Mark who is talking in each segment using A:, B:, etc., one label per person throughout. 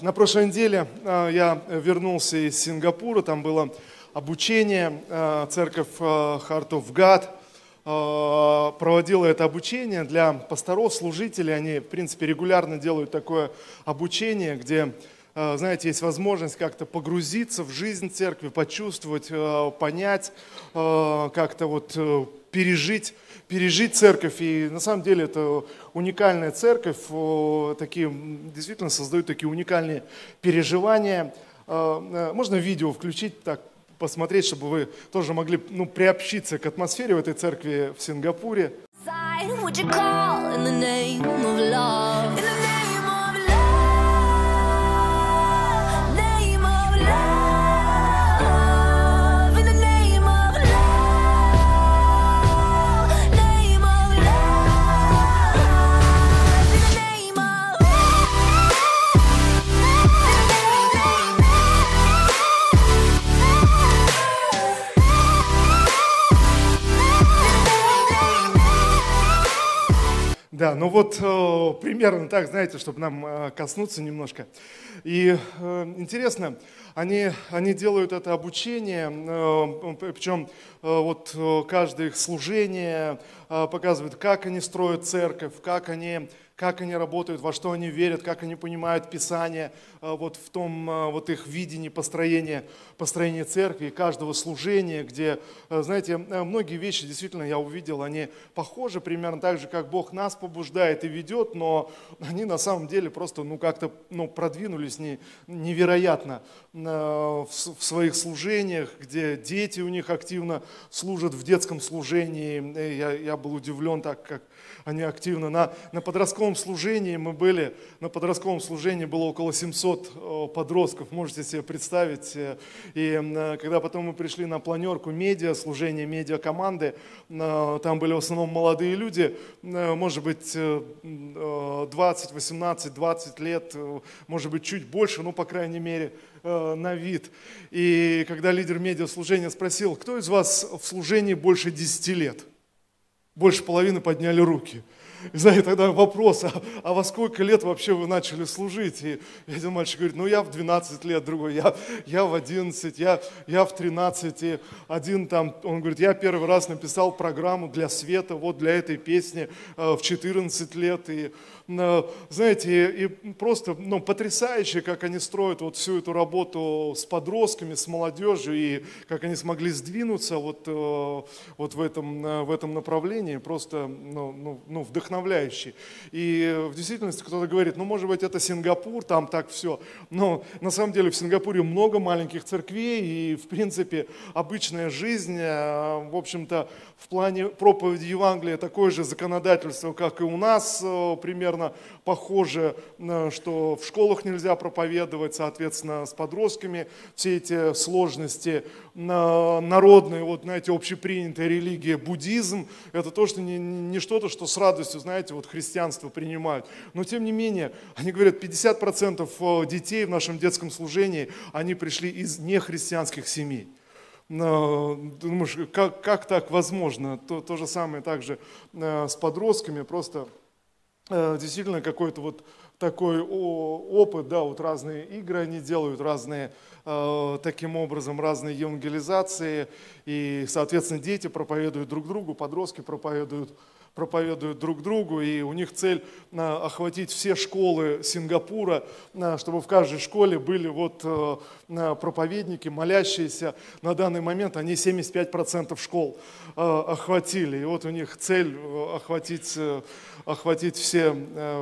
A: На прошлой неделе а, я вернулся из Сингапура, там было обучение, а, церковь а, Heart of God проводила это обучение для пасторов, служителей. Они, в принципе, регулярно делают такое обучение, где, знаете, есть возможность как-то погрузиться в жизнь церкви, почувствовать, понять, как-то вот э, пережить пережить церковь. И на самом деле это уникальная церковь, такие, действительно создают такие уникальные переживания. А, э, можно видео включить, так посмотреть, чтобы вы тоже могли ну, приобщиться к атмосфере в этой церкви в Сингапуре. Да, ну вот э, примерно так, знаете, чтобы нам э, коснуться немножко. И э, интересно, они, они делают это обучение, э, причем э, вот э, каждое их служение показывает, как они строят церковь, как они как они работают, во что они верят, как они понимают Писание, э, вот в том э, вот их видении построения, построения церкви, каждого служения, где, э, знаете, многие вещи действительно я увидел, они похожи примерно так же, как Бог нас побуждает и ведет, но они на самом деле просто ну, как-то ну, продвинулись не, невероятно в своих служениях, где дети у них активно служат в детском служении. Я, я был удивлен так, как они активно. На, на подростковом служении мы были, на подростковом служении было около 700 э, подростков, можете себе представить. Э, и э, когда потом мы пришли на планерку медиа, служение медиа команды, там были в основном молодые люди, может быть 20, 18, 20 лет, может быть чуть больше, ну по крайней мере на вид. И когда лидер медиа служения спросил, кто из вас в служении больше 10 лет? Больше половины подняли руки. Знаете, тогда вопрос, а, а во сколько лет вообще вы начали служить? И один мальчик говорит, ну я в 12 лет, другой, я, я в 11, я, я в 13. И один там, он говорит, я первый раз написал программу для света, вот для этой песни э, в 14 лет. И знаете, и просто ну, потрясающе, как они строят вот всю эту работу с подростками, с молодежью, и как они смогли сдвинуться вот, э, вот в, этом, э, в этом направлении, просто ну, ну, ну, вдохновляющий. И в действительности кто-то говорит, ну, может быть, это Сингапур, там так все. Но на самом деле в Сингапуре много маленьких церквей, и, в принципе, обычная жизнь, э, в общем-то, в плане проповеди Евангелия такое же законодательство, как и у нас, примерно примерно похоже, э, что в школах нельзя проповедовать, соответственно, с подростками все эти сложности. Народные, вот, знаете, общепринятая религия, буддизм, это то, что не, не что-то, что с радостью, знаете, вот христианство принимают. Но, тем не менее, они говорят, 50% э, детей в нашем детском служении, они пришли из нехристианских семей. Думаешь, как, как так возможно? То, то же самое также э, с подростками, просто Э, действительно какой-то вот такой опыт, да, вот разные игры они делают, разные, э, таким образом, разные евангелизации, и, соответственно, дети проповедуют друг другу, подростки проповедуют проповедуют друг другу, и у них цель а, охватить все школы Сингапура, а, чтобы в каждой школе были вот а, проповедники, молящиеся. На данный момент они 75% школ охватили, и вот у них цель охватить, охватить все,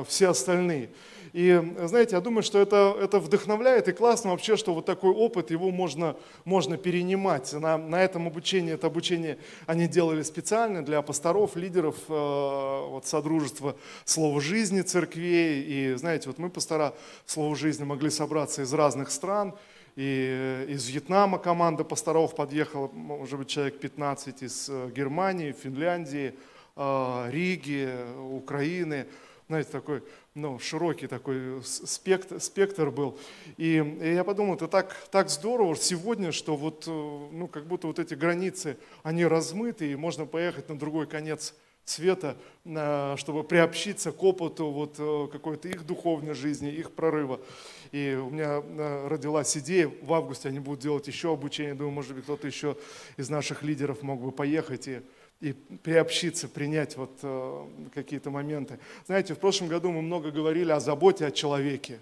A: все остальные. И знаете, я думаю, что это, это вдохновляет и классно вообще, что вот такой опыт, его можно, можно перенимать. На, на этом обучении, это обучение они делали специально для пасторов, лидеров э, вот, Содружества Слова Жизни церквей. И знаете, вот мы, пастора Слова Жизни, могли собраться из разных стран, и из Вьетнама команда пасторов подъехала, может быть, человек 15 из э, Германии, Финляндии, э, Риги, Украины. Знаете, такой ну, широкий такой спектр, спектр был. И, и я подумал, это так, так здорово сегодня, что вот, э, ну, как будто вот эти границы, они размыты, и можно поехать на другой конец света, чтобы приобщиться к опыту вот какой-то их духовной жизни, их прорыва. И у меня родилась идея, в августе они будут делать еще обучение. Думаю, может быть, кто-то еще из наших лидеров мог бы поехать и и приобщиться, принять вот э, какие-то моменты. Знаете, в прошлом году мы много говорили о заботе о человеке.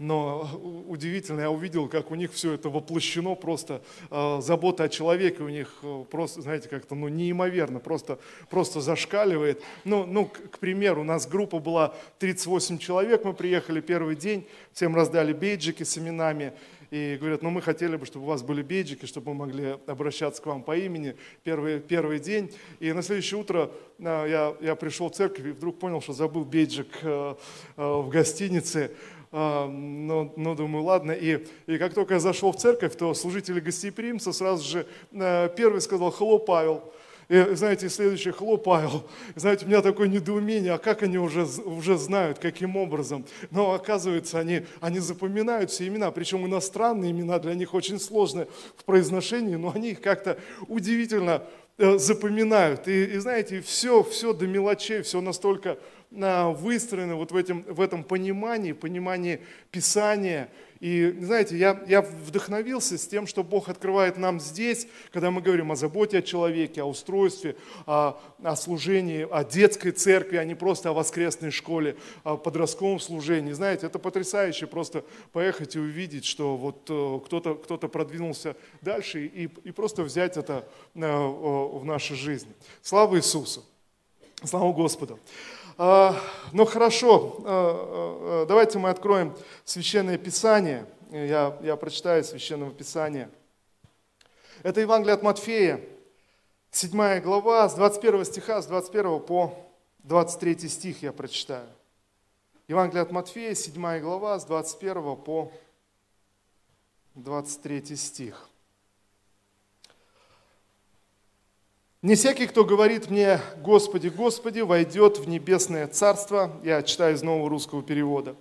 A: Но удивительно, я увидел, как у них все это воплощено, просто э, забота о человеке у них э, просто, знаете, как-то ну, неимоверно, просто, просто зашкаливает. Ну, ну к, примеру, у нас группа была 38 человек, мы приехали первый день, всем раздали бейджики с именами, и говорят, ну мы хотели бы, чтобы у вас были бейджики, чтобы мы могли обращаться к вам по имени первый, первый день. И на следующее утро э, я, я пришел в церковь и вдруг понял, что забыл бейджик э, э, в гостинице. А, ну, ну, думаю, ладно. И, и как только я зашел в церковь, то служители гостеприимца сразу же э, первый сказал, «Хелло, Павел». И, знаете, следующий «Хелло, Павел». Знаете, у меня такое недоумение, а как они уже, уже знают, каким образом? Но оказывается, они, они запоминают все имена, причем иностранные имена для них очень сложны в произношении, но они их как-то удивительно э, запоминают. И, и знаете, все, все до мелочей, все настолько выстроены вот в, этом, в этом понимании, понимании Писания. И, знаете, я, я вдохновился с тем, что Бог открывает нам здесь, когда мы говорим о заботе о человеке, о устройстве, о, о служении, о детской церкви, а не просто о воскресной школе, о подростковом служении. Знаете, это потрясающе просто поехать и увидеть, что вот э, кто-то кто продвинулся дальше и, и просто взять это э, в нашу жизнь. Слава Иисусу! Слава Господу! А, ну хорошо, а, а, давайте мы откроем Священное Писание. Я, я прочитаю Священного Писания. Это Евангелие от Матфея, 7 глава, с 21 стиха, с 21 по 23 стих я прочитаю. Евангелие от Матфея, 7 глава, с 21 по 23 стих. Не всякий, кто говорит мне «Господи, Господи», войдет в небесное царство, я читаю из нового русского перевода,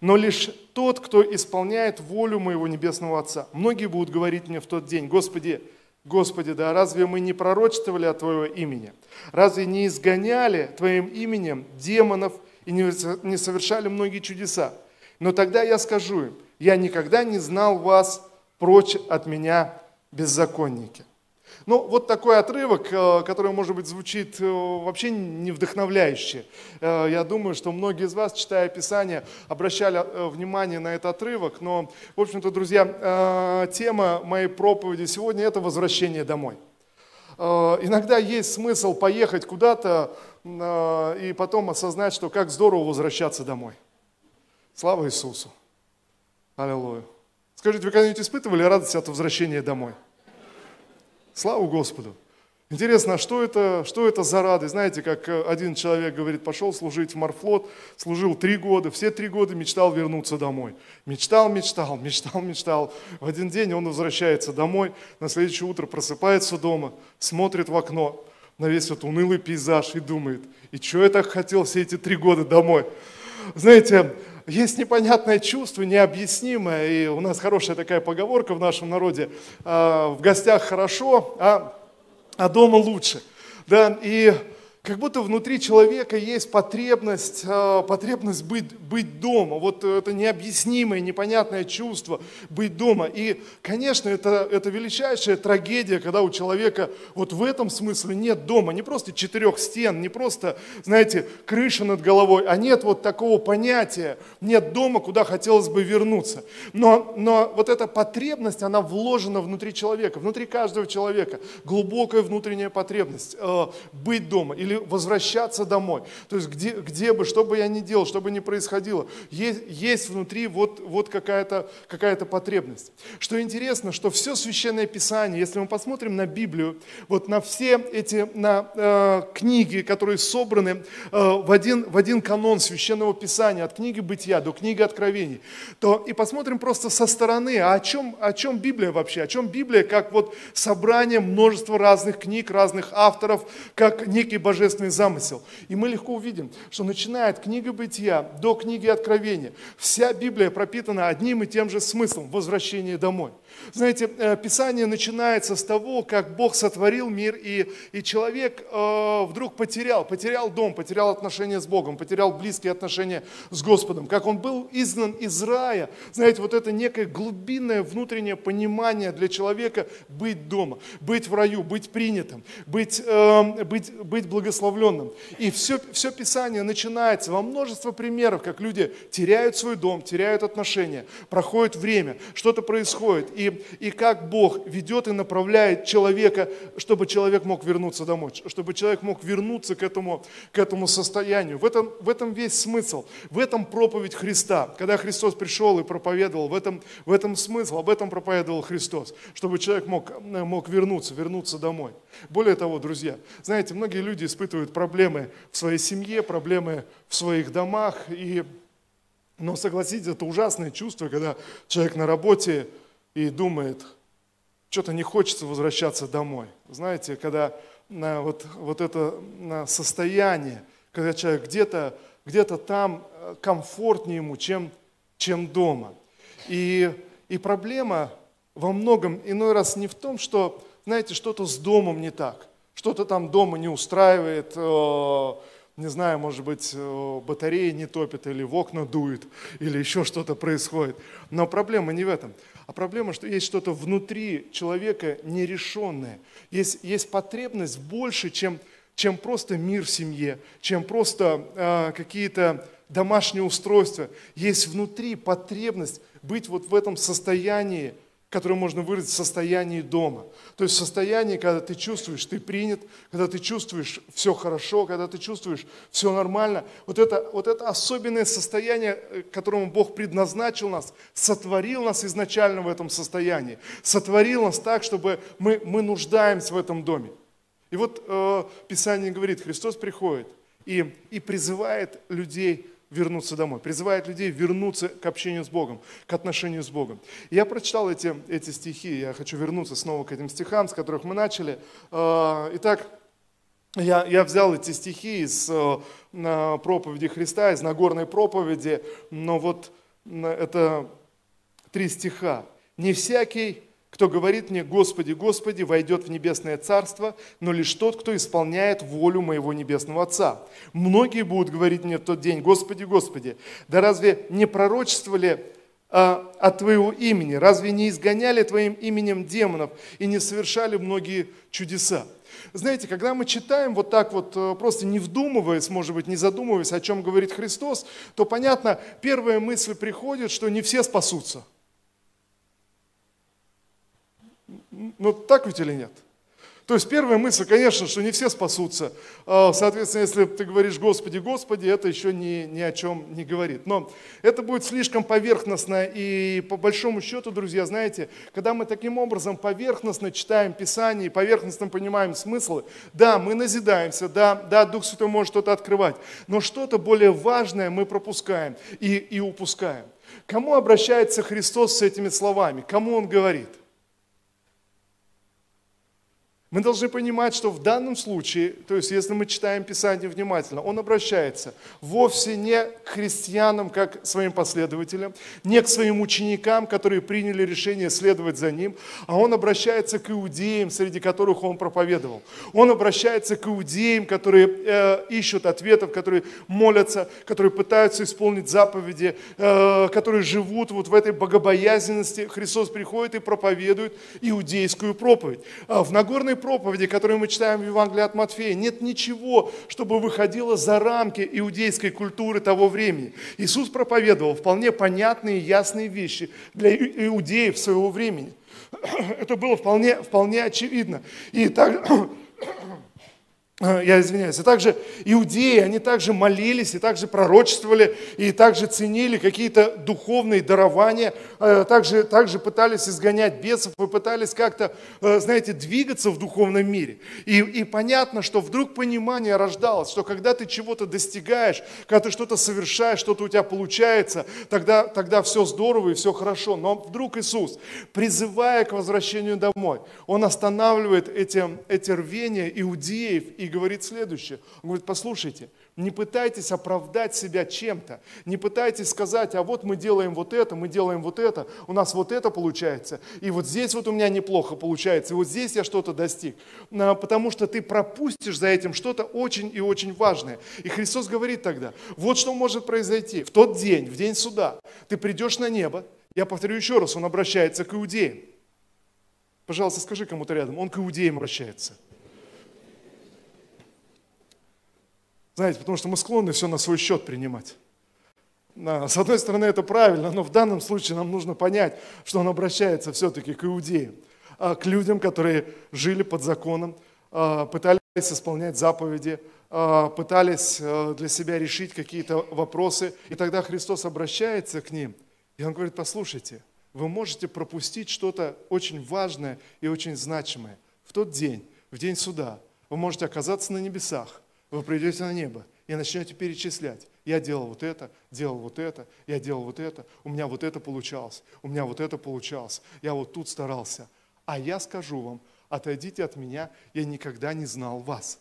A: но лишь тот, кто исполняет волю моего небесного Отца. Многие будут говорить мне в тот день, Господи, Господи, да разве мы не пророчествовали о Твоего имени? Разве не изгоняли Твоим именем демонов и не совершали многие чудеса? Но тогда я скажу им, я никогда не знал вас прочь от меня беззаконники. Ну, вот такой отрывок, э, который, может быть, звучит э, вообще не вдохновляюще. Э, я думаю, что многие из вас, читая Писание, обращали внимание на этот отрывок. Но, в общем-то, друзья, тема моей проповеди сегодня – это возвращение домой. Иногда есть смысл поехать куда-то и потом осознать, что как здорово возвращаться домой. Слава Иисусу! Аллилуйя! Скажите, вы когда-нибудь испытывали радость от возвращения домой? Слава Господу! Интересно, а что это, что это за радость? Знаете, как э, один человек говорит, пошел служить в морфлот, служил три года, все три года мечтал вернуться домой. Мечтал, мечтал, мечтал, мечтал. В один день он возвращается домой, на следующее утро просыпается дома, смотрит в окно на весь этот унылый пейзаж и думает, и что я так хотел все эти три года домой? Знаете, есть непонятное чувство, необъяснимое, и у нас хорошая такая поговорка в нашем народе, «А, в гостях хорошо, а, а дома лучше. Да, и как будто внутри человека есть потребность, а, потребность быть, быть дома. Вот это необъяснимое, непонятное чувство быть дома. И, конечно, это, это величайшая трагедия, когда у человека вот в этом смысле нет дома. Не просто четырех стен, не просто, знаете, крыша над головой, а нет вот такого понятия, нет дома, куда хотелось бы вернуться. Но, но вот эта потребность, она вложена внутри человека, внутри каждого человека. Глубокая внутренняя потребность э, быть дома. Или возвращаться домой. То есть где, где бы, что бы я ни делал, что бы ни происходило, есть, есть внутри вот, вот какая-то какая потребность. Что интересно, что все Священное Писание, если мы посмотрим на Библию, вот на все эти на, э, книги, которые собраны э, в, один, в один канон Священного Писания, от книги Бытия до книги Откровений, то и посмотрим просто со стороны, а о чем, о чем Библия вообще, о чем Библия, как вот собрание множества разных книг, разных авторов, как некий божественный божественный замысел. И мы легко увидим, что начиная от книги Бытия до книги Откровения, вся Библия пропитана одним и тем же смыслом – возвращение домой. Знаете, э, Писание начинается с того, как Бог сотворил мир, и, и человек э, вдруг потерял, потерял дом, потерял отношения с Богом, потерял близкие отношения с Господом, как он был изгнан из рая. Знаете, вот это некое глубинное внутреннее понимание для человека быть дома, быть в раю, быть принятым, быть, э, быть, быть благословленным. И все, все Писание начинается во множество примеров, как люди теряют свой дом, теряют отношения, проходит время, что-то происходит, и и, как Бог ведет и направляет человека, чтобы человек мог вернуться домой, чтобы человек мог вернуться к этому, к этому состоянию. В этом, в этом весь смысл, в этом проповедь Христа. Когда Христос пришел и проповедовал, в этом, в этом смысл, об этом проповедовал Христос, чтобы человек мог, мог вернуться, вернуться домой. Более того, друзья, знаете, многие люди испытывают проблемы в своей семье, проблемы в своих домах, и но согласитесь, это ужасное чувство, когда человек на работе и думает, что-то не хочется возвращаться домой. Знаете, когда на вот, вот это на состояние, когда человек где-то где там э, комфортнее ему, чем, чем дома. И, и проблема во многом иной раз не в том, что, знаете, что-то с домом не так, что-то там дома не устраивает, э, не знаю, может быть, э, батареи не топит, или в окна дует, или еще что-то происходит. Но проблема не в этом. А проблема, что есть что-то внутри человека нерешенное. Есть, есть потребность больше, чем, чем просто мир в семье, чем просто э, какие-то домашние устройства. Есть внутри потребность быть вот в этом состоянии которое можно выразить в состоянии дома. То есть в состоянии, когда ты чувствуешь, ты принят, когда ты чувствуешь все хорошо, когда ты чувствуешь все нормально. Вот это, вот это особенное состояние, э, которому Бог предназначил нас, сотворил нас изначально в этом состоянии. Сотворил нас так, чтобы мы, мы нуждаемся в этом доме. И вот э, Писание говорит, Христос приходит и, и призывает людей вернуться домой, призывает людей вернуться к общению с Богом, к отношению с Богом. я прочитал эти, эти стихи, я хочу вернуться снова к этим стихам, с которых мы начали. А, итак, я, я взял эти стихи из э, проповеди Христа, из Нагорной проповеди, но вот это три стиха. «Не всякий, кто говорит мне, Господи, Господи, войдет в небесное царство, но лишь тот, кто исполняет волю моего небесного Отца. Многие будут говорить мне в тот день, Господи, Господи, да разве не пророчествовали а, от Твоего имени? Разве не изгоняли Твоим именем демонов и не совершали многие чудеса? Знаете, когда мы читаем вот так вот, э, просто не вдумываясь, может быть, не задумываясь, о чем говорит Христос, то понятно, первая мысль приходит, что не все спасутся – Ну так ведь или нет? То есть первая мысль, конечно, что не все спасутся. А, соответственно, если ты говоришь «Господи, Господи», это еще ни, ни о чем не говорит. Но это будет слишком поверхностно. И по большому счету, друзья, знаете, когда мы таким образом поверхностно читаем Писание и поверхностно понимаем смыслы, да, мы назидаемся, да, да, Дух Святой может что-то открывать, но что-то более важное мы пропускаем и, и упускаем. Кому обращается Христос с этими словами? Кому Он говорит? Мы должны понимать, что в данном случае, то есть если мы читаем Писание внимательно, он обращается вовсе не к христианам, как своим последователям, не к своим ученикам, которые приняли решение следовать за ним, а он обращается к иудеям, среди которых он проповедовал. Он обращается к иудеям, которые э, ищут ответов, которые молятся, которые пытаются исполнить заповеди, э, которые живут вот в этой богобоязненности. Христос приходит и проповедует иудейскую проповедь. А в Нагорной проповеди, которую мы читаем в Евангелии от Матфея, нет ничего, чтобы выходило за рамки иудейской культуры того времени. Иисус проповедовал вполне понятные, ясные вещи для иудеев своего времени. Это было вполне, вполне очевидно. И так, я извиняюсь, и также иудеи, они также молились, и также пророчествовали, и также ценили какие-то духовные дарования, э, также, также пытались изгонять бесов, и пытались как-то, э, знаете, двигаться в духовном мире. И, и понятно, что вдруг понимание рождалось, что когда ты чего-то достигаешь, когда ты что-то совершаешь, что-то у тебя получается, тогда, тогда все здорово и все хорошо. Но вдруг Иисус, призывая к возвращению домой, Он останавливает эти, эти рвения иудеев и говорит следующее. Он говорит, послушайте, не пытайтесь оправдать себя чем-то. Не пытайтесь сказать, а вот мы делаем вот это, мы делаем вот это, у нас вот это получается, и вот здесь вот у меня неплохо получается, и вот здесь я что-то достиг. А, потому что ты пропустишь за этим что-то очень и очень важное. И Христос говорит тогда, вот что может произойти. В тот день, в день суда, ты придешь на небо, я повторю еще раз, он обращается к иудеям. Пожалуйста, скажи кому-то рядом, он к иудеям обращается. Знаете, потому что мы склонны все на свой счет принимать. С одной стороны, это правильно, но в данном случае нам нужно понять, что он обращается все-таки к иудеям, а, к людям, которые жили под законом, а, пытались исполнять заповеди, а, пытались для себя решить какие-то вопросы. И тогда Христос обращается к ним, и он говорит, послушайте, вы можете пропустить что-то очень важное и очень значимое. В тот день, в день суда, вы можете оказаться на небесах, вы придете на небо и начнете перечислять. Я делал вот это, делал вот это, я делал вот это, у меня вот это получалось, у меня вот это получалось, я вот тут старался. А я скажу вам, отойдите от меня, я никогда не знал вас.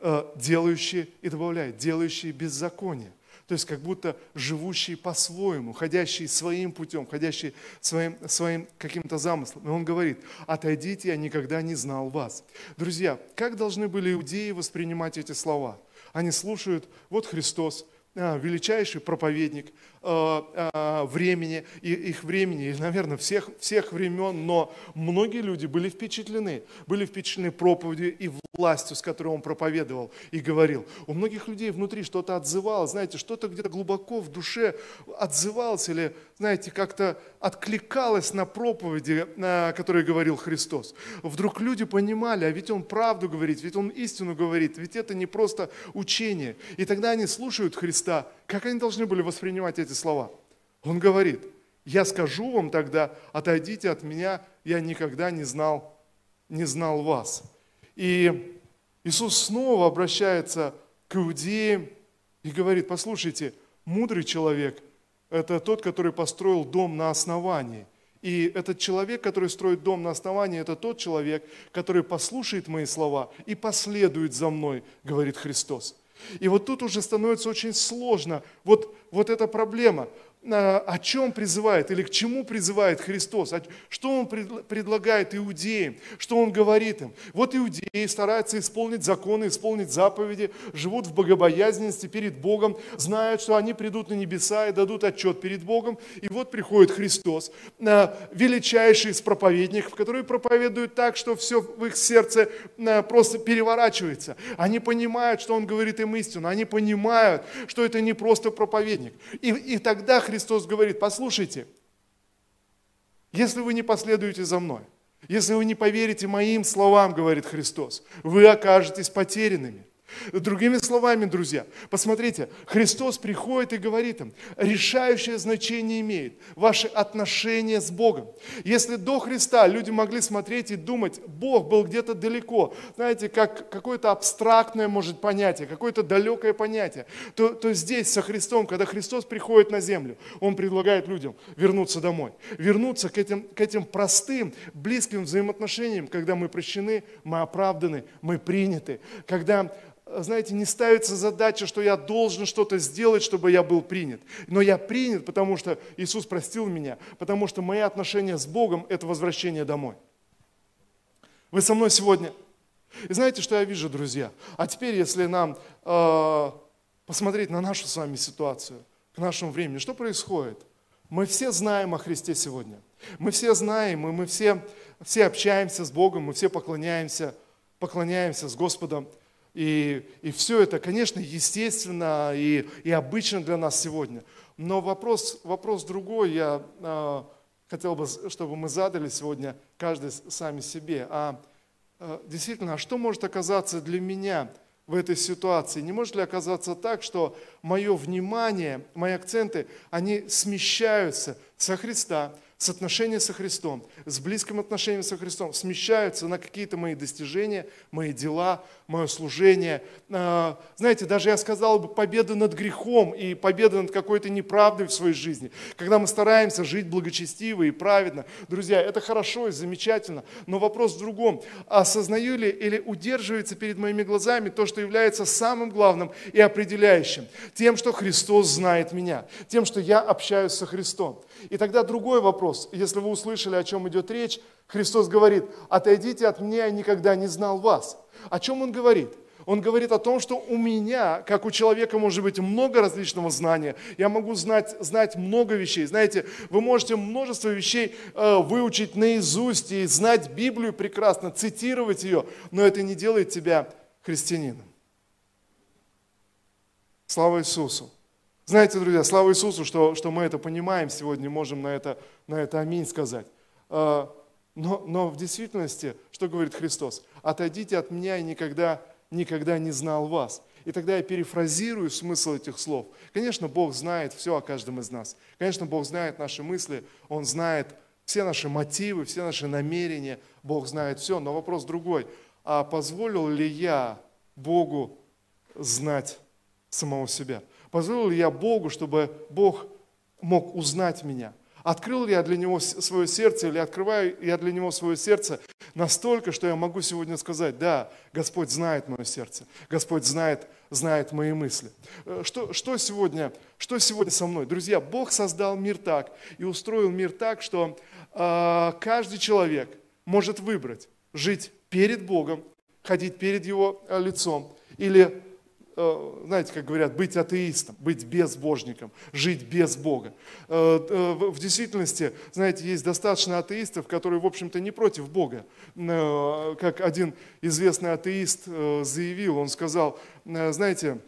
A: Э, делающие, и добавляет, делающие беззаконие. То есть как будто живущие по-своему, ходящие своим путем, ходящие своим, своим каким-то замыслом. И он говорит, отойдите, я никогда не знал вас. Друзья, как должны были иудеи воспринимать эти слова? Они слушают, вот Христос, а, величайший проповедник а, а, времени, их времени, и, наверное, всех, всех времен, но многие люди были впечатлены, были впечатлены проповедью и властью, с которой он проповедовал и говорил. У многих людей внутри что-то отзывалось, знаете, что-то где-то глубоко в душе отзывалось или, знаете, как-то откликалось на проповеди, которые говорил Христос. Вдруг люди понимали, а ведь он правду говорит, ведь он истину говорит, ведь это не просто учение. И тогда они слушают Христа, как они должны были воспринимать эти слова? Он говорит, я скажу вам тогда, отойдите от меня, я никогда не знал, не знал вас. И Иисус снова обращается к иудеям и говорит, послушайте, мудрый человек – это тот, который построил дом на основании. И этот человек, который строит дом на основании, это тот человек, который послушает мои слова и последует за мной, говорит Христос. И вот тут уже становится очень сложно. Вот, вот эта проблема. О чем призывает или к чему призывает Христос, что Он предлагает иудеям, что Он говорит им. Вот иудеи стараются исполнить законы, исполнить заповеди, живут в богобоязненности перед Богом, знают, что они придут на небеса и дадут отчет перед Богом. И вот приходит Христос, величайший из проповедников, который проповедует так, что все в их сердце просто переворачивается. Они понимают, что Он говорит им истину, они понимают, что это не просто проповедник. И, и тогда Христос Христос говорит, послушайте, если вы не последуете за мной, если вы не поверите моим словам, говорит Христос, вы окажетесь потерянными. Другими словами, друзья, посмотрите, Христос приходит и говорит им, решающее значение имеет ваше отношение с Богом. Если до Христа люди могли смотреть и думать, Бог был где-то далеко, знаете, как какое-то абстрактное, может, понятие, какое-то далекое понятие, то, то здесь со Христом, когда Христос приходит на землю, Он предлагает людям вернуться домой, вернуться к этим, к этим простым, близким взаимоотношениям, когда мы прощены, мы оправданы, мы приняты, когда знаете, не ставится задача, что я должен что-то сделать, чтобы я был принят. Но я принят, потому что Иисус простил меня, потому что мои отношения с Богом – это возвращение домой. Вы со мной сегодня? И знаете, что я вижу, друзья? А теперь, если нам э, посмотреть на нашу с вами ситуацию, к нашему времени, что происходит? Мы все знаем о Христе сегодня. Мы все знаем, и мы все, все общаемся с Богом, мы все поклоняемся, поклоняемся с Господом. И, и все это, конечно, естественно и, и обычно для нас сегодня. Но вопрос, вопрос другой, я э, хотел бы, чтобы мы задали сегодня каждый сами себе. А э, действительно, а что может оказаться для меня в этой ситуации? Не может ли оказаться так, что мое внимание, мои акценты, они смещаются со Христа, с отношения со Христом, с близким отношением со Христом смещаются на какие-то мои достижения, мои дела, мое служение. А, знаете, даже я сказал бы победа над грехом и победа над какой-то неправдой в своей жизни. Когда мы стараемся жить благочестиво и праведно. Друзья, это хорошо и замечательно, но вопрос в другом. Осознаю ли или удерживается перед моими глазами то, что является самым главным и определяющим? Тем, что Христос знает меня, тем, что я общаюсь со Христом. И тогда другой вопрос. Если вы услышали, о чем идет речь, Христос говорит, отойдите от меня, я никогда не знал вас. О чем Он говорит? Он говорит о том, что у меня, как у человека, может быть много различного знания. Я могу знать, знать много вещей. Знаете, вы можете множество вещей э, выучить наизусть и знать Библию прекрасно, цитировать ее, но это не делает тебя христианином. Слава Иисусу! Знаете, друзья, слава Иисусу, что, что мы это понимаем сегодня, можем на это, на это аминь сказать. А, но, но в действительности, что говорит Христос? Отойдите от меня, и никогда, никогда не знал вас. И тогда я перефразирую смысл этих слов. Конечно, Бог знает все о каждом из нас. Конечно, Бог знает наши мысли, Он знает все наши мотивы, все наши намерения. Бог знает все. Но вопрос другой. А позволил ли я Богу знать самого себя? Позволил ли я Богу, чтобы Бог мог узнать меня? Открыл ли я для Него свое сердце или открываю я для Него свое сердце настолько, что я могу сегодня сказать, да, Господь знает мое сердце, Господь знает, знает мои мысли. Э, что, что, сегодня, что сегодня со мной? Друзья, Бог создал мир так и устроил мир так, что э, каждый человек может выбрать жить перед Богом, ходить перед Его э, лицом или знаете, как говорят, быть атеистом, быть безбожником, жить без Бога. Э, э, в действительности, знаете, есть достаточно атеистов, которые, в общем-то, не против Бога. Как один известный атеист заявил, он сказал, знаете,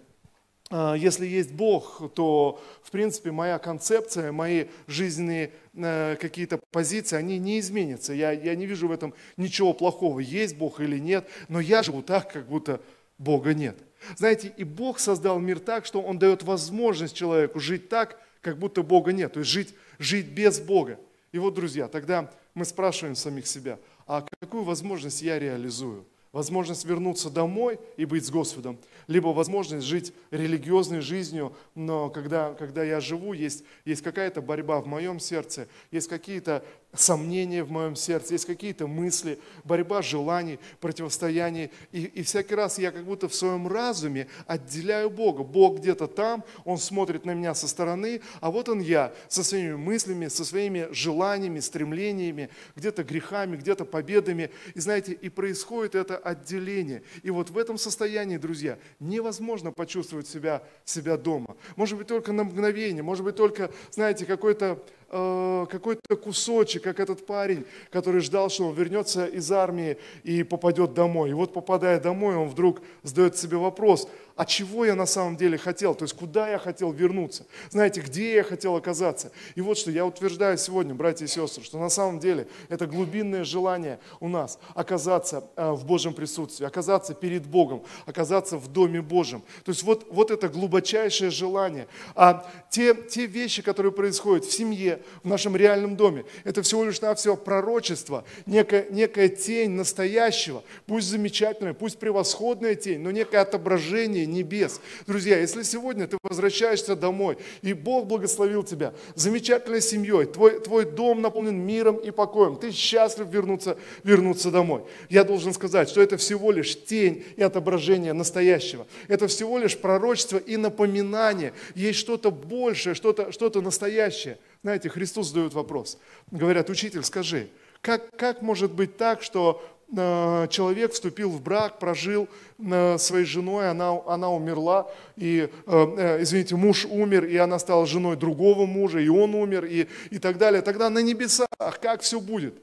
A: если есть Бог, то, в принципе, моя концепция, мои жизненные какие-то позиции, они не изменятся. Я, я не вижу в этом ничего плохого, есть Бог или нет, но я живу так, как будто Бога нет. Знаете, и Бог создал мир так, что Он дает возможность человеку жить так, как будто Бога нет, то есть жить, жить без Бога. И вот, друзья, тогда мы спрашиваем самих себя, а какую возможность я реализую? Возможность вернуться домой и быть с Господом, либо возможность жить религиозной жизнью, но когда, когда я живу, есть, есть какая-то борьба в моем сердце, есть какие-то сомнения в моем сердце, есть какие-то мысли, борьба желаний, противостояний. И, и всякий раз я как будто в своем разуме отделяю Бога. Бог где-то там, Он смотрит на меня со стороны, а вот Он я со своими мыслями, со своими желаниями, стремлениями, где-то грехами, где-то победами. И знаете, и происходит это отделение. И вот в этом состоянии, друзья, невозможно почувствовать себя, себя дома. Может быть, только на мгновение, может быть, только, знаете, какой-то какой-то кусочек, как этот парень, который ждал, что он вернется из армии и попадет домой. И вот попадая домой, он вдруг задает себе вопрос, а чего я на самом деле хотел, то есть куда я хотел вернуться, знаете, где я хотел оказаться. И вот что я утверждаю сегодня, братья и сестры, что на самом деле это глубинное желание у нас оказаться э, в Божьем присутствии, оказаться перед Богом, оказаться в Доме Божьем. То есть вот, вот это глубочайшее желание. А те, те вещи, которые происходят в семье, в нашем реальном доме, это всего лишь навсего пророчество, некая, некая тень настоящего, пусть замечательная, пусть превосходная тень, но некое отображение небес. Друзья, если сегодня ты возвращаешься домой, и Бог благословил тебя замечательной семьей, твой, твой дом наполнен миром и покоем, ты счастлив вернуться, вернуться домой. Я должен сказать, что это всего лишь тень и отображение настоящего. Это всего лишь пророчество и напоминание. Есть что-то большее, что-то что настоящее. Знаете, Христос задает вопрос. Говорят, учитель, скажи, как, как может быть так, что Э, человек вступил в брак, прожил э, своей женой, она, она умерла, и, э, извините, муж умер, и она стала женой другого мужа, и он умер, и, и так далее. Тогда на небесах как все будет?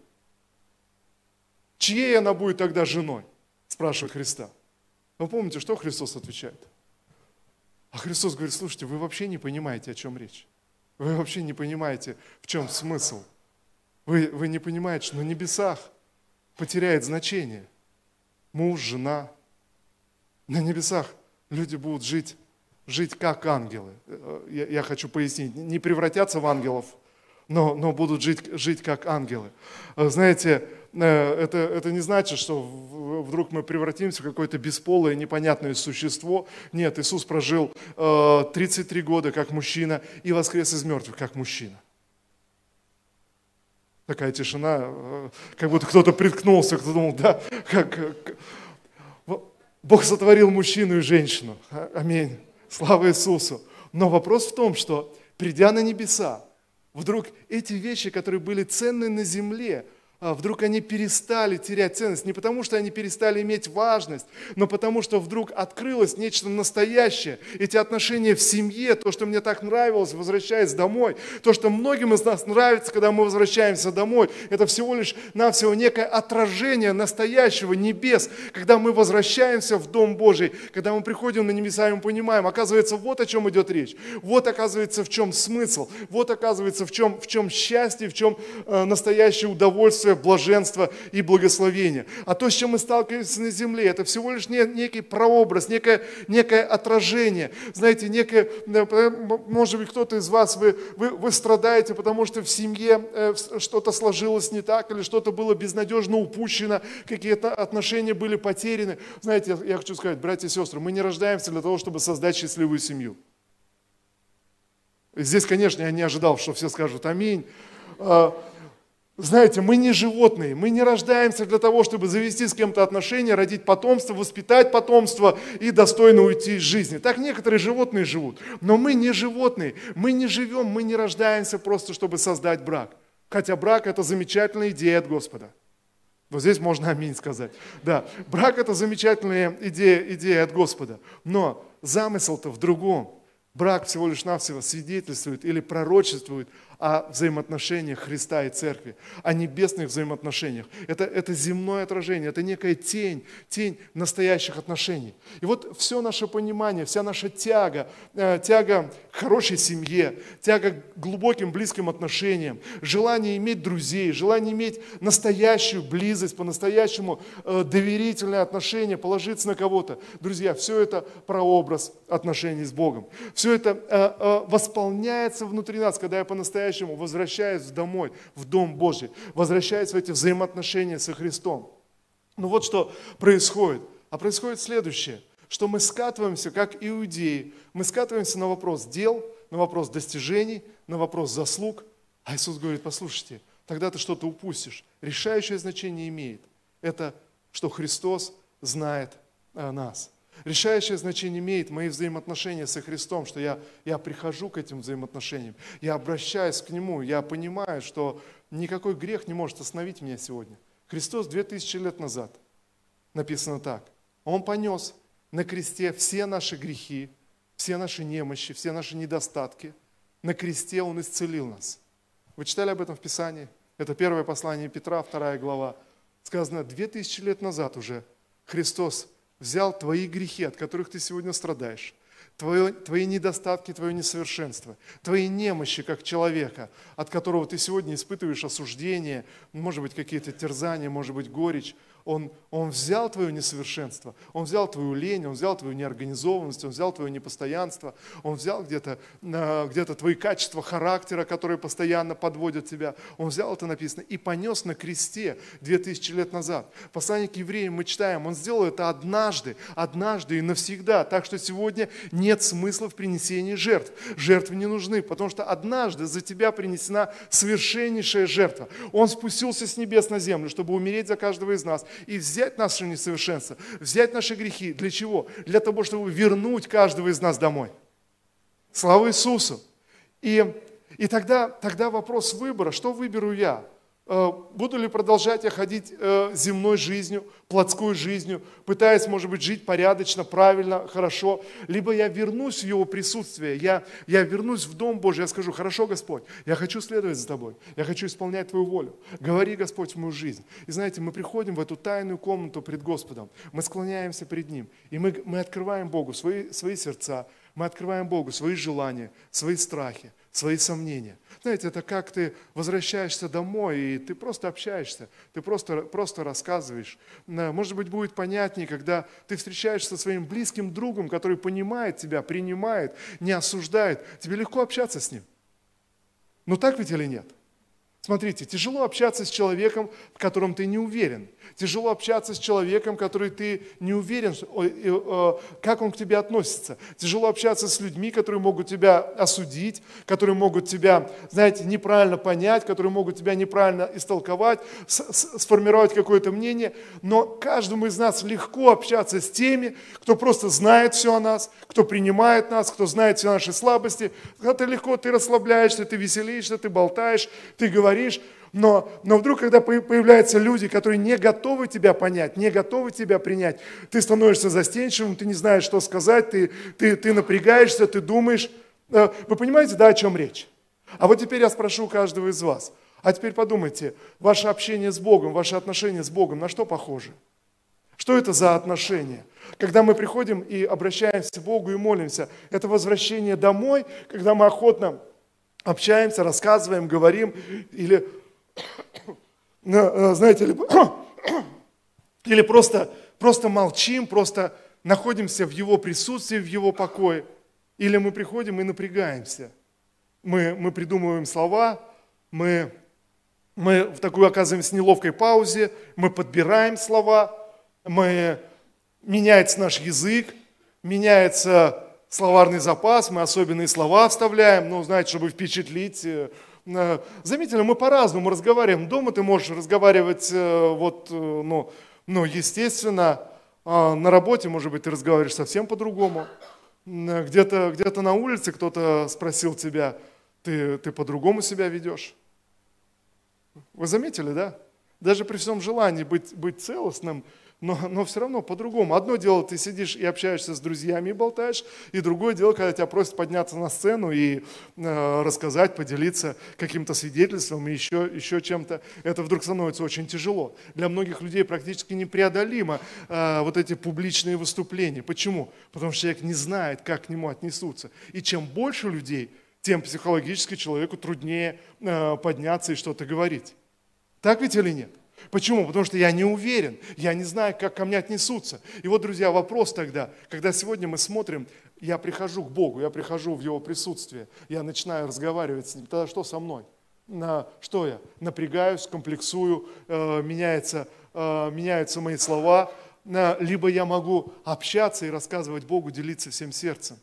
A: Чьей она будет тогда женой? Спрашивает Христа. Вы помните, что Христос отвечает? А Христос говорит, слушайте, вы вообще не понимаете, о чем речь. Вы вообще не понимаете, в чем смысл. Вы, вы не понимаете, что на небесах потеряет значение. Муж, жена. На небесах люди будут жить, жить как ангелы. Э, я, я хочу пояснить, не превратятся в ангелов, но, но будут жить, жить как ангелы. Знаете, это, это не значит, что вдруг мы превратимся в какое-то бесполое, непонятное существо. Нет, Иисус прожил 33 года как мужчина и воскрес из мертвых как мужчина. Такая тишина, как будто кто-то приткнулся, кто думал, да, как, Бог сотворил мужчину и женщину. Аминь. Слава Иисусу. Но вопрос в том, что придя на небеса, вдруг эти вещи, которые были ценны на земле, а вдруг они перестали терять ценность. Не потому, что они перестали иметь важность, но потому, что вдруг открылось нечто настоящее. Эти отношения в семье, то, что мне так нравилось, возвращаясь домой, то, что многим из нас нравится, когда мы возвращаемся домой, это всего лишь навсего некое отражение настоящего небес, когда мы возвращаемся в Дом Божий, когда мы приходим на небеса и мы понимаем, оказывается, вот о чем идет речь, вот оказывается, в чем смысл, вот оказывается, в чем, в чем счастье, в чем э, настоящее удовольствие, удовольствие, блаженство и благословение. А то, с чем мы сталкиваемся на земле, это всего лишь некий прообраз, некое, некое отражение. Знаете, некое, может быть, кто-то из вас, вы, вы, вы страдаете, потому что в семье э, что-то сложилось не так, или что-то было безнадежно упущено, какие-то отношения были потеряны. Знаете, я хочу сказать, братья и сестры, мы не рождаемся для того, чтобы создать счастливую семью. Здесь, конечно, я не ожидал, что все скажут «Аминь». Знаете, мы не животные, мы не рождаемся для того, чтобы завести с кем-то отношения, родить потомство, воспитать потомство и достойно уйти из жизни. Так некоторые животные живут. Но мы не животные, мы не живем, мы не рождаемся просто, чтобы создать брак. Хотя брак – это замечательная идея от Господа. Вот здесь можно аминь сказать. Да, брак – это замечательная идея, идея от Господа. Но замысел-то в другом. Брак всего лишь навсего свидетельствует или пророчествует о взаимоотношениях Христа и Церкви, о небесных взаимоотношениях. Это, это земное отражение, это некая тень, тень настоящих отношений. И вот все наше понимание, вся наша тяга, э, тяга к хорошей семье, тяга к глубоким близким отношениям, желание иметь друзей, желание иметь настоящую близость, по-настоящему э, доверительное отношение, положиться на кого-то. Друзья, все это прообраз отношений с Богом. Все это э, восполняется внутри нас, когда я по-настоящему по-настоящему возвращаясь домой, в Дом Божий, возвращаясь в эти взаимоотношения со Христом. Ну вот что происходит. А происходит следующее, что мы скатываемся, как иудеи, мы скатываемся на вопрос дел, на вопрос достижений, на вопрос заслуг. А Иисус говорит, послушайте, тогда ты что-то упустишь. Решающее значение имеет. Это, что Христос знает о нас. Решающее значение имеет мои взаимоотношения со Христом, что я, я прихожу к этим взаимоотношениям, я обращаюсь к Нему, я понимаю, что никакой грех не может остановить меня сегодня. Христос 2000 лет назад, написано так, Он понес на кресте все наши грехи, все наши немощи, все наши недостатки. На кресте Он исцелил нас. Вы читали об этом в Писании? Это первое послание Петра, вторая глава. Сказано, 2000 лет назад уже Христос взял твои грехи, от которых ты сегодня страдаешь, твои, твои недостатки, твое несовершенство, твои немощи как человека, от которого ты сегодня испытываешь осуждение, может быть, какие-то терзания, может быть, горечь, он, он взял твое несовершенство, Он взял твою лень, Он взял твою неорганизованность, Он взял твое непостоянство, Он взял где-то где твои качества характера, которые постоянно подводят тебя. Он взял это написано и понес на кресте 2000 лет назад. Послание к евреям мы читаем, Он сделал это однажды, однажды и навсегда. Так что сегодня нет смысла в принесении жертв. Жертвы не нужны, потому что однажды за тебя принесена совершеннейшая жертва. Он спустился с небес на землю, чтобы умереть за каждого из нас и взять наше несовершенство, взять наши грехи. Для чего? Для того, чтобы вернуть каждого из нас домой. Слава Иисусу! И, и тогда, тогда вопрос выбора, что выберу я? Э, буду ли продолжать я ходить э, земной жизнью, плотской жизнью, пытаясь, может быть, жить порядочно, правильно, хорошо, либо я вернусь в Его присутствие, я, я вернусь в Дом Божий, я скажу, хорошо, Господь, я хочу следовать за Тобой, я хочу исполнять Твою волю. Говори, Господь, в мою жизнь. И знаете, мы приходим в эту тайную комнату пред Господом, мы склоняемся перед Ним, и мы, мы открываем Богу свои, свои сердца, мы открываем Богу свои желания, свои страхи, свои сомнения. Знаете, это как ты возвращаешься домой, и ты просто общаешься, ты просто, просто рассказываешь. Может быть, будет понятнее, когда ты встречаешься со своим близким другом, который понимает тебя, принимает, не осуждает. Тебе легко общаться с ним. Ну так ведь или нет? Смотрите, тяжело общаться с человеком, в котором ты не уверен. Тяжело общаться с человеком, который ты не уверен, как он к тебе относится. Тяжело общаться с людьми, которые могут тебя осудить, которые могут тебя, знаете, неправильно понять, которые могут тебя неправильно истолковать, сформировать какое-то мнение. Но каждому из нас легко общаться с теми, кто просто знает все о нас, кто принимает нас, кто знает все наши слабости. Когда ты легко, ты расслабляешься, ты веселишься, ты болтаешь, ты говоришь но, но вдруг, когда появляются люди, которые не готовы тебя понять, не готовы тебя принять, ты становишься застенчивым, ты не знаешь, что сказать, ты, ты, ты напрягаешься, ты думаешь. Э, вы понимаете, да, о чем речь? А вот теперь я спрошу каждого из вас. А теперь подумайте, ваше общение с Богом, ваше отношение с Богом, на что похоже? Что это за отношения? Когда мы приходим и обращаемся к Богу и молимся, это возвращение домой, когда мы охотно общаемся, рассказываем, говорим, или, знаете, или, или просто, просто молчим, просто находимся в Его присутствии, в Его покое, или мы приходим и напрягаемся. Мы, мы придумываем слова, мы, мы в такой оказываемся неловкой паузе, мы подбираем слова, мы, меняется наш язык, меняется словарный запас, мы особенные слова вставляем, ну, знаете, чтобы впечатлить. Э, э, заметили, мы по-разному разговариваем. Дома ты можешь разговаривать э, вот, ну, ну, естественно, а на работе, может быть, ты разговариваешь совсем по-другому. Где-то где на улице кто-то спросил тебя, ты, ты по-другому себя ведешь. Вы заметили, да? Даже при всем желании быть, быть целостным, но, но все равно по-другому. Одно дело, ты сидишь и общаешься с друзьями и болтаешь, и другое дело, когда тебя просят подняться на сцену и э, рассказать, поделиться каким-то свидетельством и еще, еще чем-то, это вдруг становится очень тяжело. Для многих людей практически непреодолимо э, вот эти публичные выступления. Почему? Потому что человек не знает, как к нему отнесутся. И чем больше людей, тем психологически человеку труднее э, подняться и что-то говорить. Так ведь или нет? Почему? Потому что я не уверен, я не знаю, как ко мне отнесутся. И вот, друзья, вопрос тогда, когда сегодня мы смотрим, я прихожу к Богу, я прихожу в Его присутствие, я начинаю разговаривать с Ним, тогда что со мной? На, что я? Напрягаюсь, комплексую, э, меняется, э, меняются мои слова, э, либо я могу общаться и рассказывать Богу, делиться всем сердцем.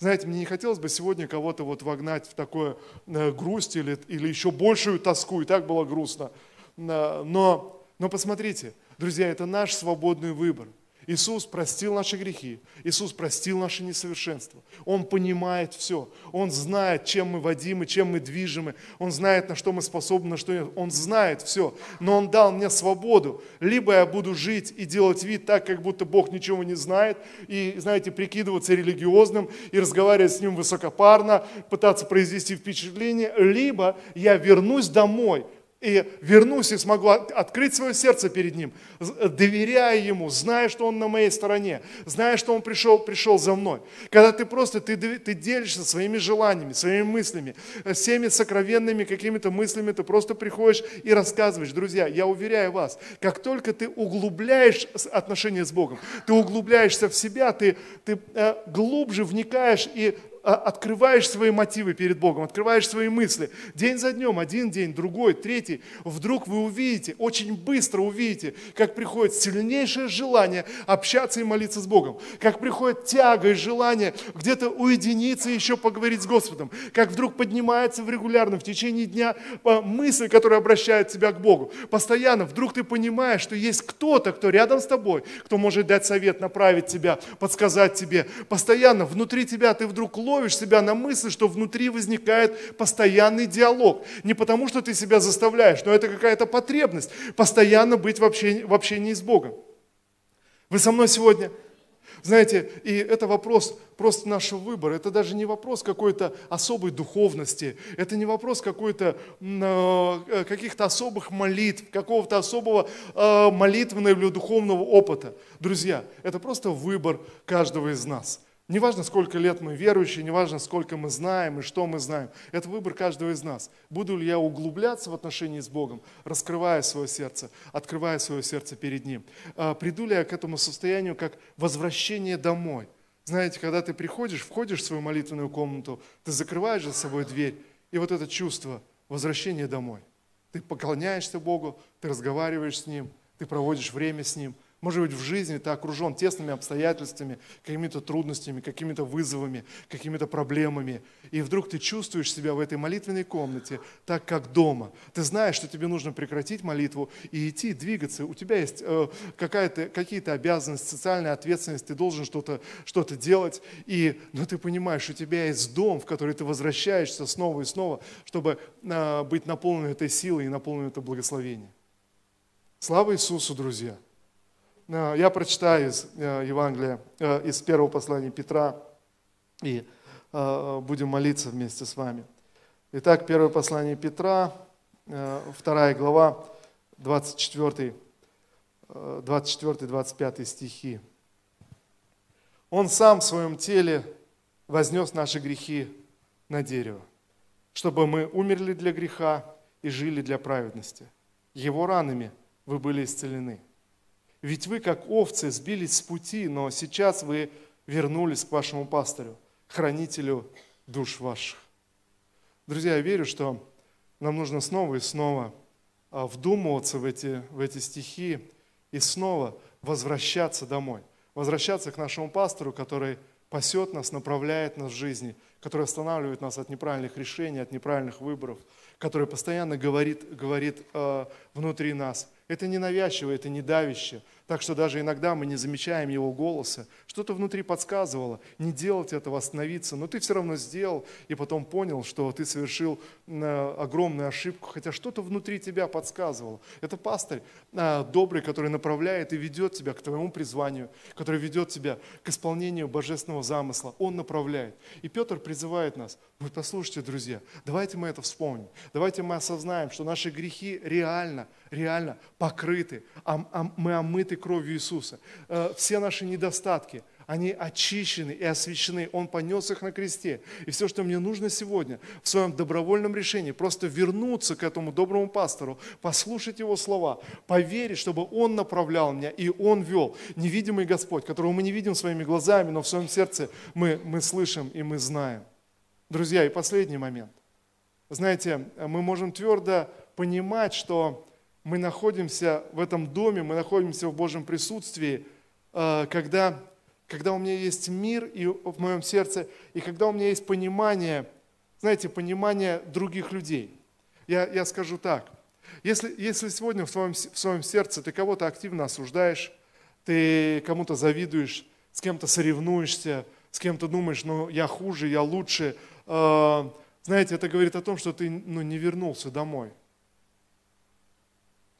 A: Знаете, мне не хотелось бы сегодня кого-то вот вогнать в такое э, грусть или, или еще большую тоску, и так было грустно. Но, но посмотрите, друзья, это наш свободный выбор. Иисус простил наши грехи, Иисус простил наши несовершенства. Он понимает все, Он знает, чем мы водимы, чем мы движимы, Он знает, на что мы способны, на что нет. Он знает все, но Он дал мне свободу. Либо я буду жить и делать вид так, как будто Бог ничего не знает, и, знаете, прикидываться религиозным, и разговаривать с Ним высокопарно, пытаться произвести впечатление, либо я вернусь домой, и вернусь и смогу открыть свое сердце перед Ним, доверяя Ему, зная, что Он на моей стороне, зная, что Он пришел, пришел за мной. Когда ты просто, ты, ты делишься своими желаниями, своими мыслями, всеми сокровенными какими-то мыслями, ты просто приходишь и рассказываешь. Друзья, я уверяю вас, как только ты углубляешь отношения с Богом, ты углубляешься в себя, ты, ты э, глубже вникаешь и открываешь свои мотивы перед Богом, открываешь свои мысли. День за днем, один день, другой, третий. Вдруг вы увидите, очень быстро увидите, как приходит сильнейшее желание общаться и молиться с Богом. Как приходит тяга и желание где-то уединиться и еще поговорить с Господом. Как вдруг поднимается в регулярном, в течение дня а, мысль, которая обращает тебя к Богу. Постоянно вдруг ты понимаешь, что есть кто-то, кто рядом с тобой, кто может дать совет, направить тебя, подсказать тебе. Постоянно внутри тебя ты вдруг ловишь ловишь себя на мысли, что внутри возникает постоянный диалог. Не потому, что ты себя заставляешь, но это какая-то потребность постоянно быть в общении, в общении с Богом. Вы со мной сегодня? Знаете, и это вопрос просто нашего выбора. Это даже не вопрос какой-то особой духовности. Это не вопрос какой-то, э, каких-то особых молитв, какого-то особого э, молитвенного или духовного опыта. Друзья, это просто выбор каждого из нас. Неважно, сколько лет мы верующие, неважно, сколько мы знаем и что мы знаем. Это выбор каждого из нас. Буду ли я углубляться в отношении с Богом, раскрывая свое сердце, открывая свое сердце перед Ним? А, приду ли я к этому состоянию как возвращение домой? Знаете, когда ты приходишь, входишь в свою молитвенную комнату, ты закрываешь за собой дверь, и вот это чувство возвращения домой. Ты поклоняешься Богу, ты разговариваешь с Ним, ты проводишь время с Ним. Может быть, в жизни ты окружен тесными обстоятельствами, какими-то трудностями, какими-то вызовами, какими-то проблемами. И вдруг ты чувствуешь себя в этой молитвенной комнате так, как дома. Ты знаешь, что тебе нужно прекратить молитву и идти, двигаться. У тебя есть э, какие-то обязанности, социальная ответственность, ты должен что-то что делать. И, но ты понимаешь, у тебя есть дом, в который ты возвращаешься снова и снова, чтобы э, быть наполненным этой силой и наполненным это благословением. Слава Иисусу, друзья! Э, я прочитаю из э, Евангелия, э, из первого послания Петра, и будем молиться вместе с вами. Итак, первое послание Петра, вторая глава, 24, 24-25 стихи. Он сам в своем теле вознес наши грехи на дерево, чтобы мы умерли для греха и жили для праведности. Его ранами вы были исцелены. Ведь вы, как овцы, сбились с пути, но сейчас вы вернулись к вашему пастырю, хранителю душ ваших. Друзья, я верю, что нам нужно снова и снова а, вдумываться в эти, в эти стихи и снова возвращаться домой. Возвращаться к нашему пастору, который пасет нас, направляет нас в жизни, который останавливает нас от неправильных решений, от неправильных выборов, который постоянно говорит, говорит э, внутри нас. Это не навязчиво, это не давище, так что даже иногда мы не замечаем его голоса. Что-то внутри подсказывало, не делать этого, остановиться, но ты все равно сделал и потом понял, что ты совершил э, огромную ошибку, хотя что-то внутри тебя подсказывало. Это пастырь э, добрый, который направляет и ведет тебя к твоему призванию, который ведет тебя к исполнению божественного замысла. Он направляет. И Петр призывает нас, вы послушайте, друзья, давайте мы это вспомним, давайте мы осознаем, что наши грехи реально, реально покрыты, а, а мы омыты омыты кровью Иисуса. Э, все наши недостатки, они очищены и освящены. Он понес их на кресте. И все, что мне нужно сегодня в своем добровольном решении, просто вернуться к этому доброму пастору, послушать его слова, поверить, чтобы он направлял меня и он вел. Невидимый Господь, которого мы не видим своими глазами, но в своем сердце мы, мы слышим и мы знаем. Друзья, и последний момент. Знаете, мы можем твердо понимать, что мы находимся в этом доме, мы находимся в Божьем присутствии, э, когда, когда у меня есть мир и в моем сердце, и когда у меня есть понимание, знаете, понимание других людей. Я, я скажу так, если, если сегодня в своем, в своем сердце ты кого-то активно осуждаешь, ты кому-то завидуешь, с кем-то соревнуешься, с кем-то думаешь, ну я хуже, я лучше, э, знаете, это говорит о том, что ты ну, не вернулся домой –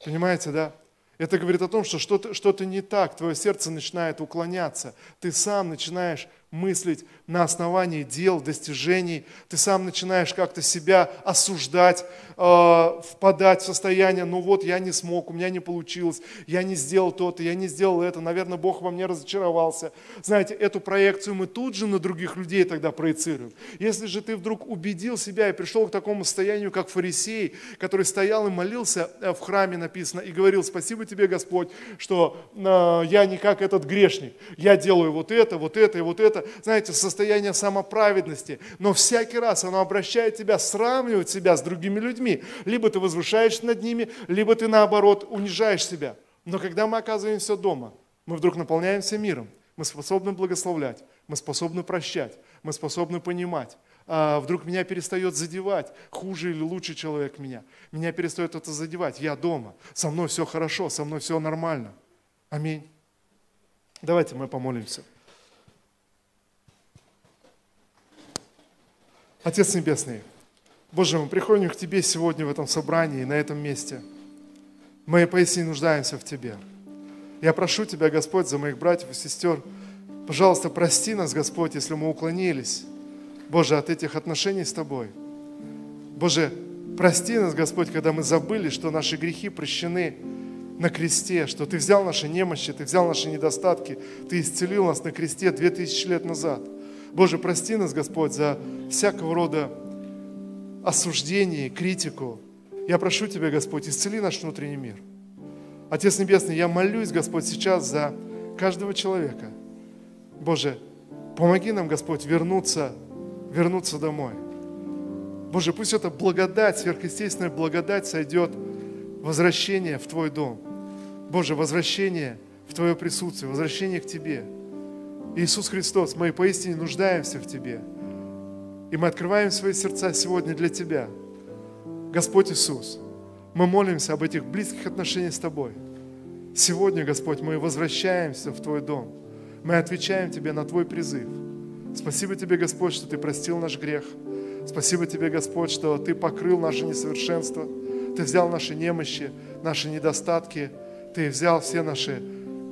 A: Понимаете, да? Это говорит о том, что что-то что не так, твое сердце начинает уклоняться. Ты сам начинаешь мыслить на основании дел, достижений. Ты сам начинаешь как-то себя осуждать, э, впадать в состояние, ну вот я не смог, у меня не получилось, я не сделал то-то, я не сделал это, наверное, Бог во мне разочаровался. Знаете, эту проекцию мы тут же на других людей тогда проецируем. Если же ты вдруг убедил себя и пришел к такому состоянию, как фарисей, который стоял и молился э, в храме, написано, и говорил, спасибо тебе, Господь, что э, я не как этот грешник, я делаю вот это, вот это и вот это, знаете, состояние самоправедности, но всякий раз оно обращает тебя сравнивать себя с другими людьми. Либо ты возвышаешься над ними, либо ты наоборот унижаешь себя. Но когда мы оказываемся дома, мы вдруг наполняемся миром, мы способны благословлять, мы способны прощать, мы способны понимать. А вдруг меня перестает задевать, хуже или лучше человек меня. Меня перестает это задевать. Я дома, со мной все хорошо, со мной все нормально. Аминь. Давайте мы помолимся. Отец Небесный, Боже, мы приходим к Тебе сегодня в этом собрании, на этом месте. Мы поистине нуждаемся в Тебе. Я прошу Тебя, Господь, за моих братьев и сестер, пожалуйста, прости нас, Господь, если мы уклонились, Боже, от этих отношений с Тобой. Боже, прости нас, Господь, когда мы забыли, что наши грехи прощены на кресте, что Ты взял наши немощи, Ты взял наши недостатки, Ты исцелил нас на кресте две тысячи лет назад – Боже, прости нас, Господь, за всякого рода осуждение, критику. Я прошу Тебя, Господь, исцели наш внутренний мир. Отец Небесный, я молюсь, Господь, сейчас за каждого человека. Боже, помоги нам, Господь, вернуться, вернуться домой. Боже, пусть эта благодать, сверхъестественная благодать сойдет, возвращение в Твой дом. Боже, возвращение в Твое присутствие, возвращение к Тебе. Иисус Христос, мы поистине нуждаемся в Тебе. И мы открываем свои сердца сегодня для Тебя. Господь Иисус, мы молимся об этих близких отношениях с Тобой. Сегодня, Господь, мы возвращаемся в Твой дом. Мы отвечаем Тебе на Твой призыв. Спасибо Тебе, Господь, что Ты простил наш грех. Спасибо Тебе, Господь, что Ты покрыл наше несовершенство. Ты взял наши немощи, наши недостатки. Ты взял все наши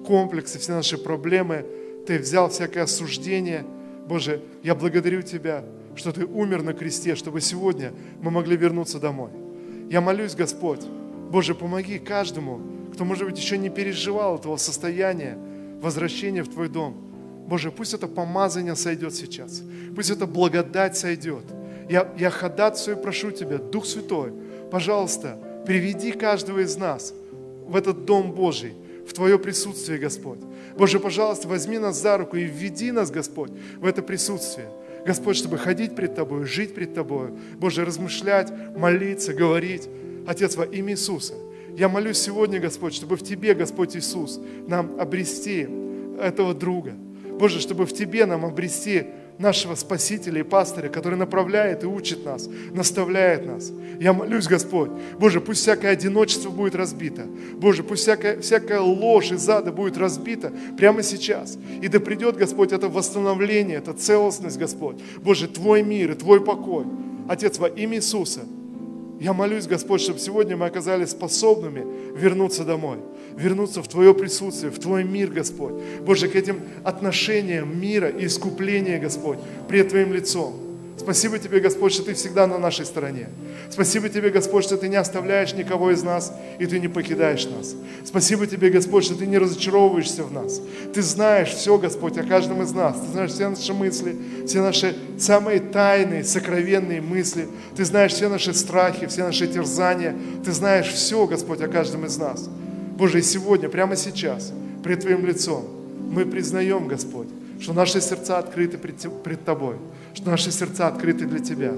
A: комплексы, все наши проблемы. Ты взял всякое осуждение. Боже, я благодарю Тебя, что Ты умер на кресте, чтобы сегодня мы могли вернуться домой. Я молюсь, Господь, Боже, помоги каждому, кто, может быть, еще не переживал этого состояния возвращения в Твой дом. Боже, пусть это помазание сойдет сейчас. Пусть эта благодать сойдет. Я, я ходатайствую и прошу Тебя, Дух Святой, пожалуйста, приведи каждого из нас в этот Дом Божий, в Твое присутствие, Господь. Боже, пожалуйста, возьми нас за руку и введи нас, Господь, в это присутствие. Господь, чтобы ходить пред Тобой, жить пред Тобой. Боже, размышлять, молиться, говорить. Отец, во имя Иисуса. Я молюсь сегодня, Господь, чтобы в Тебе, Господь Иисус, нам обрести этого друга. Боже, чтобы в Тебе нам обрести нашего Спасителя и Пастыря, который направляет и учит нас, наставляет нас. Я молюсь, Господь, Боже, пусть всякое одиночество будет разбито. Боже, пусть всякая, всякая ложь из ада будет разбита прямо сейчас. И да придет, Господь, это восстановление, это целостность, Господь. Боже, Твой мир и Твой покой. Отец, во имя Иисуса, я молюсь, Господь, чтобы сегодня мы оказались способными вернуться домой, вернуться в Твое присутствие, в Твой мир, Господь. Боже, к этим отношениям мира и искупления, Господь, пред Твоим лицом. Спасибо Тебе, Господь, что Ты всегда на нашей стороне. Спасибо Тебе, Господь, что Ты не оставляешь никого из нас, и Ты не покидаешь нас. Спасибо Тебе, Господь, что Ты не разочаровываешься в нас. Ты знаешь все, Господь, о каждом из нас. Ты знаешь все наши мысли, все наши самые тайные, сокровенные мысли. Ты знаешь все наши страхи, все наши терзания. Ты знаешь все, Господь, о каждом из нас. Боже, и сегодня, прямо сейчас, пред Твоим лицом, мы признаем, Господь, что наши сердца открыты пред, Тобой, что наши сердца открыты для Тебя.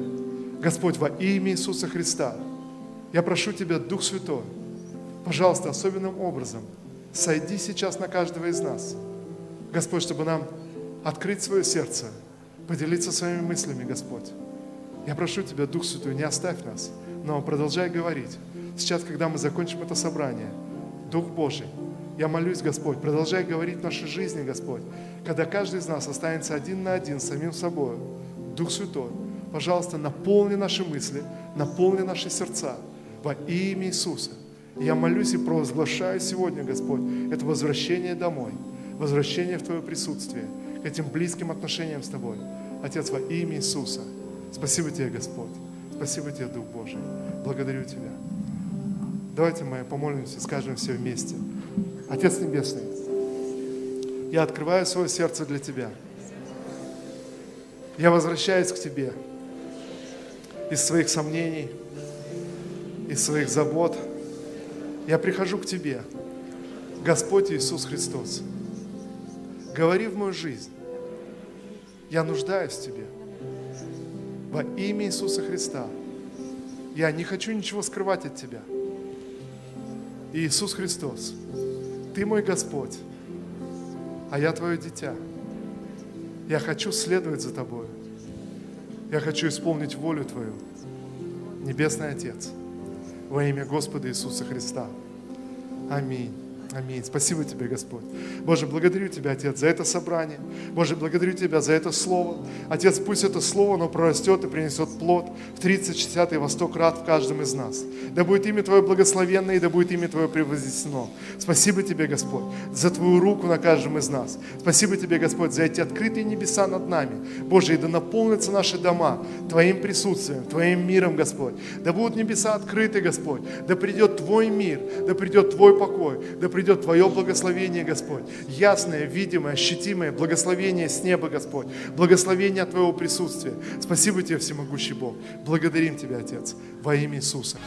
A: Господь, во имя Иисуса Христа, я прошу Тебя, Дух Святой, пожалуйста, особенным образом сойди сейчас на каждого из нас. Господь, чтобы нам открыть свое сердце, поделиться своими мыслями, Господь. Я прошу Тебя, Дух Святой, не оставь нас, но продолжай говорить. Сейчас, когда мы закончим это собрание, Дух Божий, я молюсь, Господь, продолжай говорить в нашей жизни, Господь, когда каждый из нас останется один на один с самим собой. Дух Святой, пожалуйста, наполни наши мысли, наполни наши сердца во имя Иисуса. Я молюсь и провозглашаю сегодня, Господь, это возвращение домой, возвращение в Твое присутствие, к этим близким отношениям с Тобой. Отец, во имя Иисуса. Спасибо Тебе, Господь. Спасибо Тебе, Дух Божий. Благодарю Тебя. Давайте мы помолимся, скажем все вместе. Отец Небесный, я открываю свое сердце для Тебя. Я возвращаюсь к Тебе из своих сомнений, из своих забот. Я прихожу к Тебе, Господь Иисус Христос. Говори в мою жизнь. Я нуждаюсь в Тебе. Во имя Иисуса Христа. Я не хочу ничего скрывать от Тебя. Иисус Христос, Ты мой Господь, а я Твое дитя. Я хочу следовать за Тобой. Я хочу исполнить волю Твою. Небесный Отец, во имя Господа Иисуса Христа. Аминь. Аминь. Спасибо Тебе, Господь. Боже, благодарю Тебя, Отец, за это собрание. Боже, благодарю Тебя за это слово. Отец, пусть это слово, оно прорастет и принесет плод в 30, 60 и во 100 крат в каждом из нас. Да будет имя Твое благословенное и да будет имя Твое превознесено. Спасибо Тебе, Господь, за Твою руку на каждом из нас. Спасибо Тебе, Господь, за эти открытые небеса над нами. Боже, и да наполнятся наши дома Твоим присутствием, Твоим миром, Господь. Да будут небеса открыты, Господь. Да придет Твой мир, да придет Твой покой, да придет придет Твое благословение, Господь. Ясное, видимое, ощутимое благословение с неба, Господь. Благословение от Твоего присутствия. Спасибо Тебе, всемогущий Бог. Благодарим Тебя, Отец, во имя Иисуса.